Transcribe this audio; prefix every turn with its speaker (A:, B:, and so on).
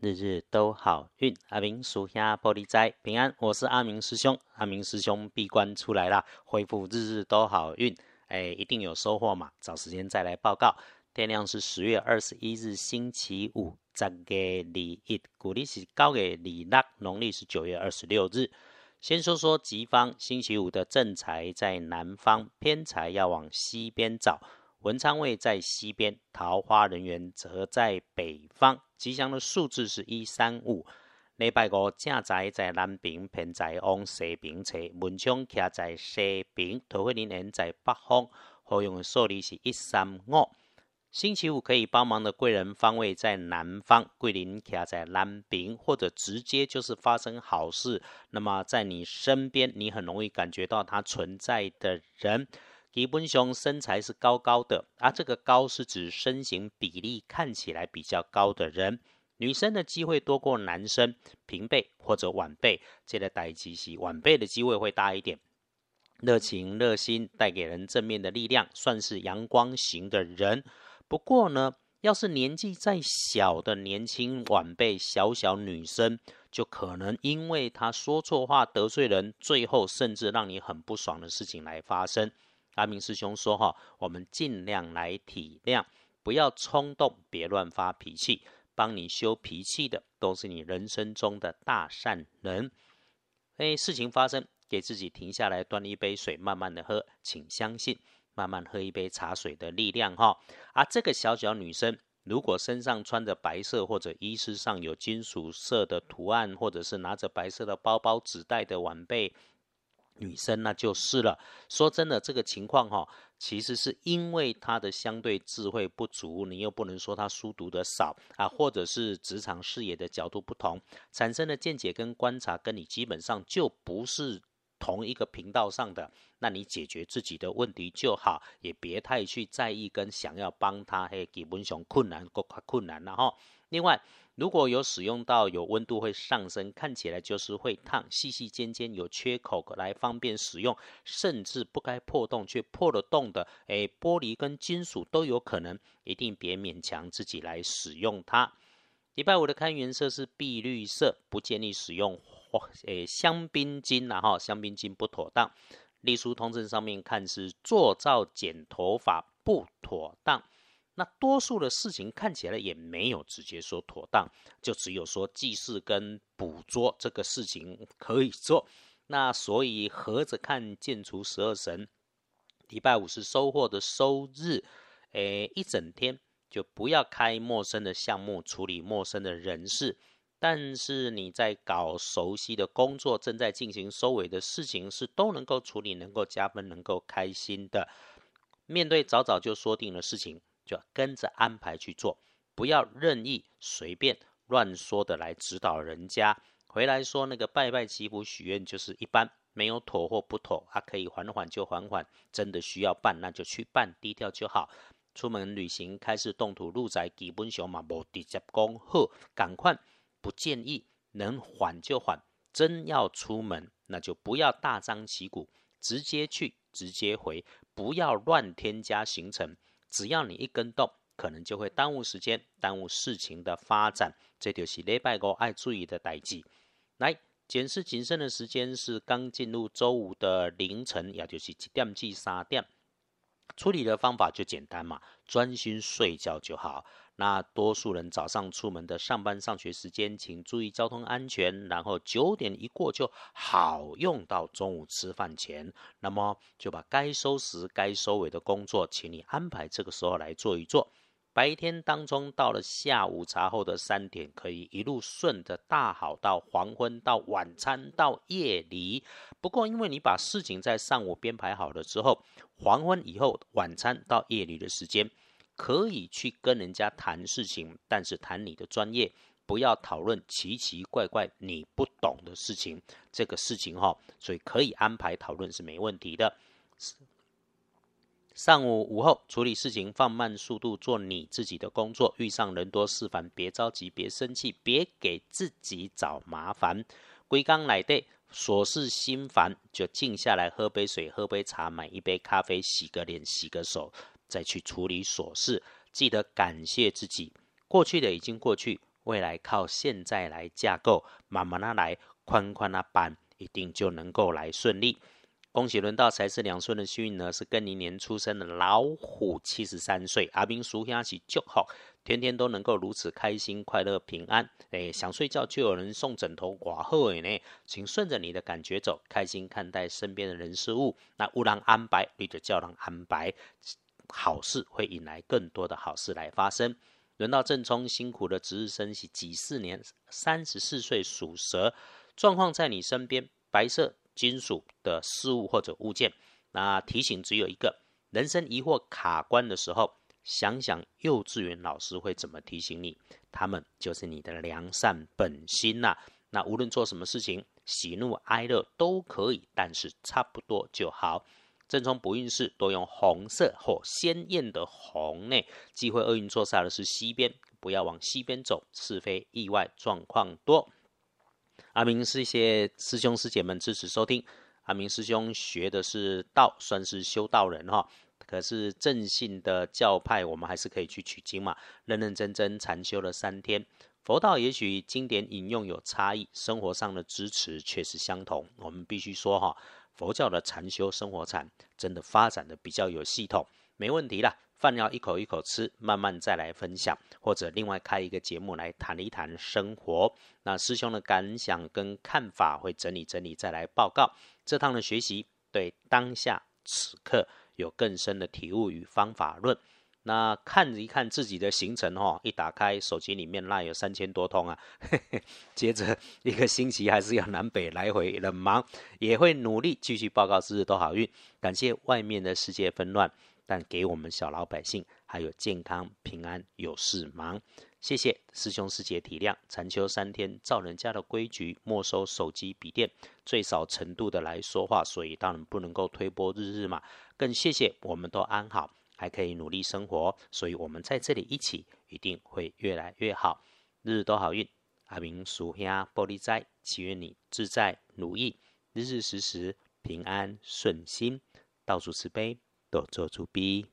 A: 日日都好运，阿明属下玻璃斋平安。我是阿明师兄，阿明师兄闭关出来了，恢复日日都好运，哎，一定有收获嘛。找时间再来报告。天亮是十月二十一日星期五，十月二一，古历是九月二六，农历是九月二十六日。先说说吉方，星期五的正财在南方，偏财要往西边找。文昌位在西边，桃花人员则在北方。吉祥的数字是一三五。礼拜五正宅在南边，偏宅往西边车。文昌徛在西边，桃花人缘在北方。好用的数字是一三五。星期五可以帮忙的贵人方位在南方，桂林徛在南边，或者直接就是发生好事。那么在你身边，你很容易感觉到它存在的人。基本上身材是高高的，而这个高是指身形比例看起来比较高的人。女生的机会多过男生，平辈或者晚辈，这个代机系晚辈的机会会大一点。热情热心，带给人正面的力量，算是阳光型的人。不过呢，要是年纪再小的年轻晚辈，小小女生，就可能因为她说错话得罪人，最后甚至让你很不爽的事情来发生。阿明师兄说：“哈，我们尽量来体谅，不要冲动，别乱发脾气。帮你修脾气的，都是你人生中的大善人。哎，事情发生，给自己停下来，端一杯水，慢慢的喝。请相信，慢慢喝一杯茶水的力量。哈，啊，这个小小女生，如果身上穿着白色，或者衣饰上有金属色的图案，或者是拿着白色的包包、纸袋的晚辈。”女生那就是了。说真的，这个情况哈，其实是因为她的相对智慧不足，你又不能说她书读的少啊，或者是职场视野的角度不同，产生的见解跟观察跟你基本上就不是同一个频道上的。那你解决自己的问题就好，也别太去在意跟想要帮他，嘿，基本上困难够快困难了哈。另外。如果有使用到有温度会上升，看起来就是会烫，细细尖尖有缺口来方便使用，甚至不该破洞却破了洞的，诶，玻璃跟金属都有可能，一定别勉强自己来使用它。礼拜五的看颜色是碧绿色，不建议使用花，诶，香槟金呐哈，香槟金不妥当。隶书通证上面看是做造剪头发不妥当。那多数的事情看起来也没有直接说妥当，就只有说祭祀跟捕捉这个事情可以做。那所以合着看建除十二神，礼拜五是收获的收日，诶，一整天就不要开陌生的项目，处理陌生的人事。但是你在搞熟悉的工作，正在进行收尾的事情，是都能够处理，能够加分，能够开心的。面对早早就说定的事情。就跟着安排去做，不要任意随便乱说的来指导人家。回来说那个拜拜祈福许愿就是一般，没有妥或不妥，啊，可以缓缓就缓缓。真的需要办那就去办，低调就好。出门旅行开始动土入宅，基本上嘛无直接讲好，赶快不建议，能缓就缓。真要出门，那就不要大张旗鼓，直接去直接回，不要乱添加行程。只要你一跟动，可能就会耽误时间，耽误事情的发展。这就是礼拜五爱注意的代际。来，检视谨慎的时间是刚进入周五的凌晨，也就是几点至三点。处理的方法就简单嘛，专心睡觉就好。那多数人早上出门的上班上学时间，请注意交通安全。然后九点一过就好用到中午吃饭前，那么就把该收拾、该收尾的工作，请你安排这个时候来做一做。白天当中到了下午茶后的三点，可以一路顺着大好到黄昏，到晚餐，到夜里。不过因为你把事情在上午编排好了之后，黄昏以后晚餐到夜里的时间。可以去跟人家谈事情，但是谈你的专业，不要讨论奇奇怪怪你不懂的事情。这个事情哈，所以可以安排讨论是没问题的。上午午后处理事情，放慢速度做你自己的工作。遇上人多事烦，别着急，别生气，别给自己找麻烦。归刚来的琐事心烦，就静下来喝杯水，喝杯茶，买一杯咖啡，洗个脸，洗个手。再去处理琐事，记得感谢自己。过去的已经过去，未来靠现在来架构，慢慢的来，宽宽的搬，一定就能够来顺利。恭喜轮到财是两岁的幸运呢，是跟明年出生的老虎，七十三岁。阿兵叔兄起就好，天天都能够如此开心、快乐、平安。哎，想睡觉就有人送枕头，寡后呢，请顺着你的感觉走，开心看待身边的人事物。那勿让安排，你就叫人安排，好事会引来更多的好事来发生。轮到正冲，辛苦的值日生是几四年，三十四岁属蛇，状况在你身边，白色。金属的事物或者物件，那提醒只有一个：人生疑惑卡关的时候，想想幼稚园老师会怎么提醒你，他们就是你的良善本心呐。那无论做什么事情，喜怒哀乐都可以，但是差不多就好。正冲不运势多用红色或鲜艳的红呢，忌讳厄运坐煞的是西边，不要往西边走，是非意外状况多。阿明是一些师兄师姐们支持收听。阿明师兄学的是道，算是修道人哈。可是正信的教派，我们还是可以去取经嘛。认认真真禅修了三天。佛道也许经典引用有差异，生活上的支持却是相同。我们必须说哈，佛教的禅修生活禅真的发展的比较有系统，没问题啦。饭要一口一口吃，慢慢再来分享，或者另外开一个节目来谈一谈生活。那师兄的感想跟看法会整理整理再来报告。这趟的学习对当下此刻有更深的体悟与方法论。那看一看自己的行程哦，一打开手机里面那有三千多通啊。接着一个星期还是要南北来回的忙，也会努力继续报告日日都好运。感谢外面的世界纷乱。但给我们小老百姓还有健康平安有事忙，谢谢师兄师姐体谅。禅修三天，照人家的规矩，没收手机笔电，最少程度的来说话，所以当然不能够推波日日嘛。更谢谢我们都安好，还可以努力生活，所以我们在这里一起，一定会越来越好，日日都好运。阿明属下玻璃斋，祈愿你自在如意，日日时时平安顺心，到处慈悲。多做出 B。